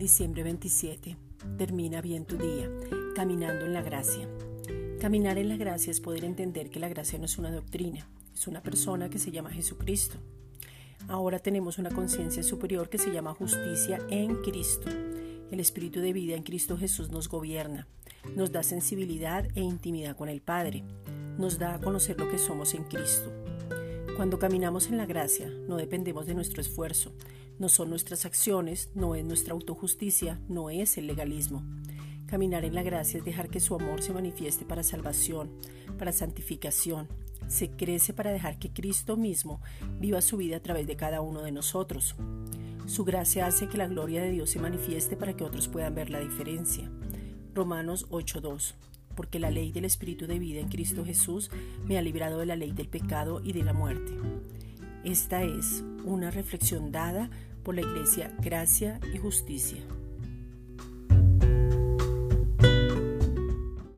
Diciembre 27. Termina bien tu día, caminando en la gracia. Caminar en la gracia es poder entender que la gracia no es una doctrina, es una persona que se llama Jesucristo. Ahora tenemos una conciencia superior que se llama justicia en Cristo. El espíritu de vida en Cristo Jesús nos gobierna, nos da sensibilidad e intimidad con el Padre, nos da a conocer lo que somos en Cristo. Cuando caminamos en la gracia, no dependemos de nuestro esfuerzo, no son nuestras acciones, no es nuestra autojusticia, no es el legalismo. Caminar en la gracia es dejar que su amor se manifieste para salvación, para santificación. Se crece para dejar que Cristo mismo viva su vida a través de cada uno de nosotros. Su gracia hace que la gloria de Dios se manifieste para que otros puedan ver la diferencia. Romanos 8:2 Porque la ley del Espíritu de vida en Cristo Jesús me ha librado de la ley del pecado y de la muerte. Esta es una reflexión dada por la Iglesia Gracia y Justicia.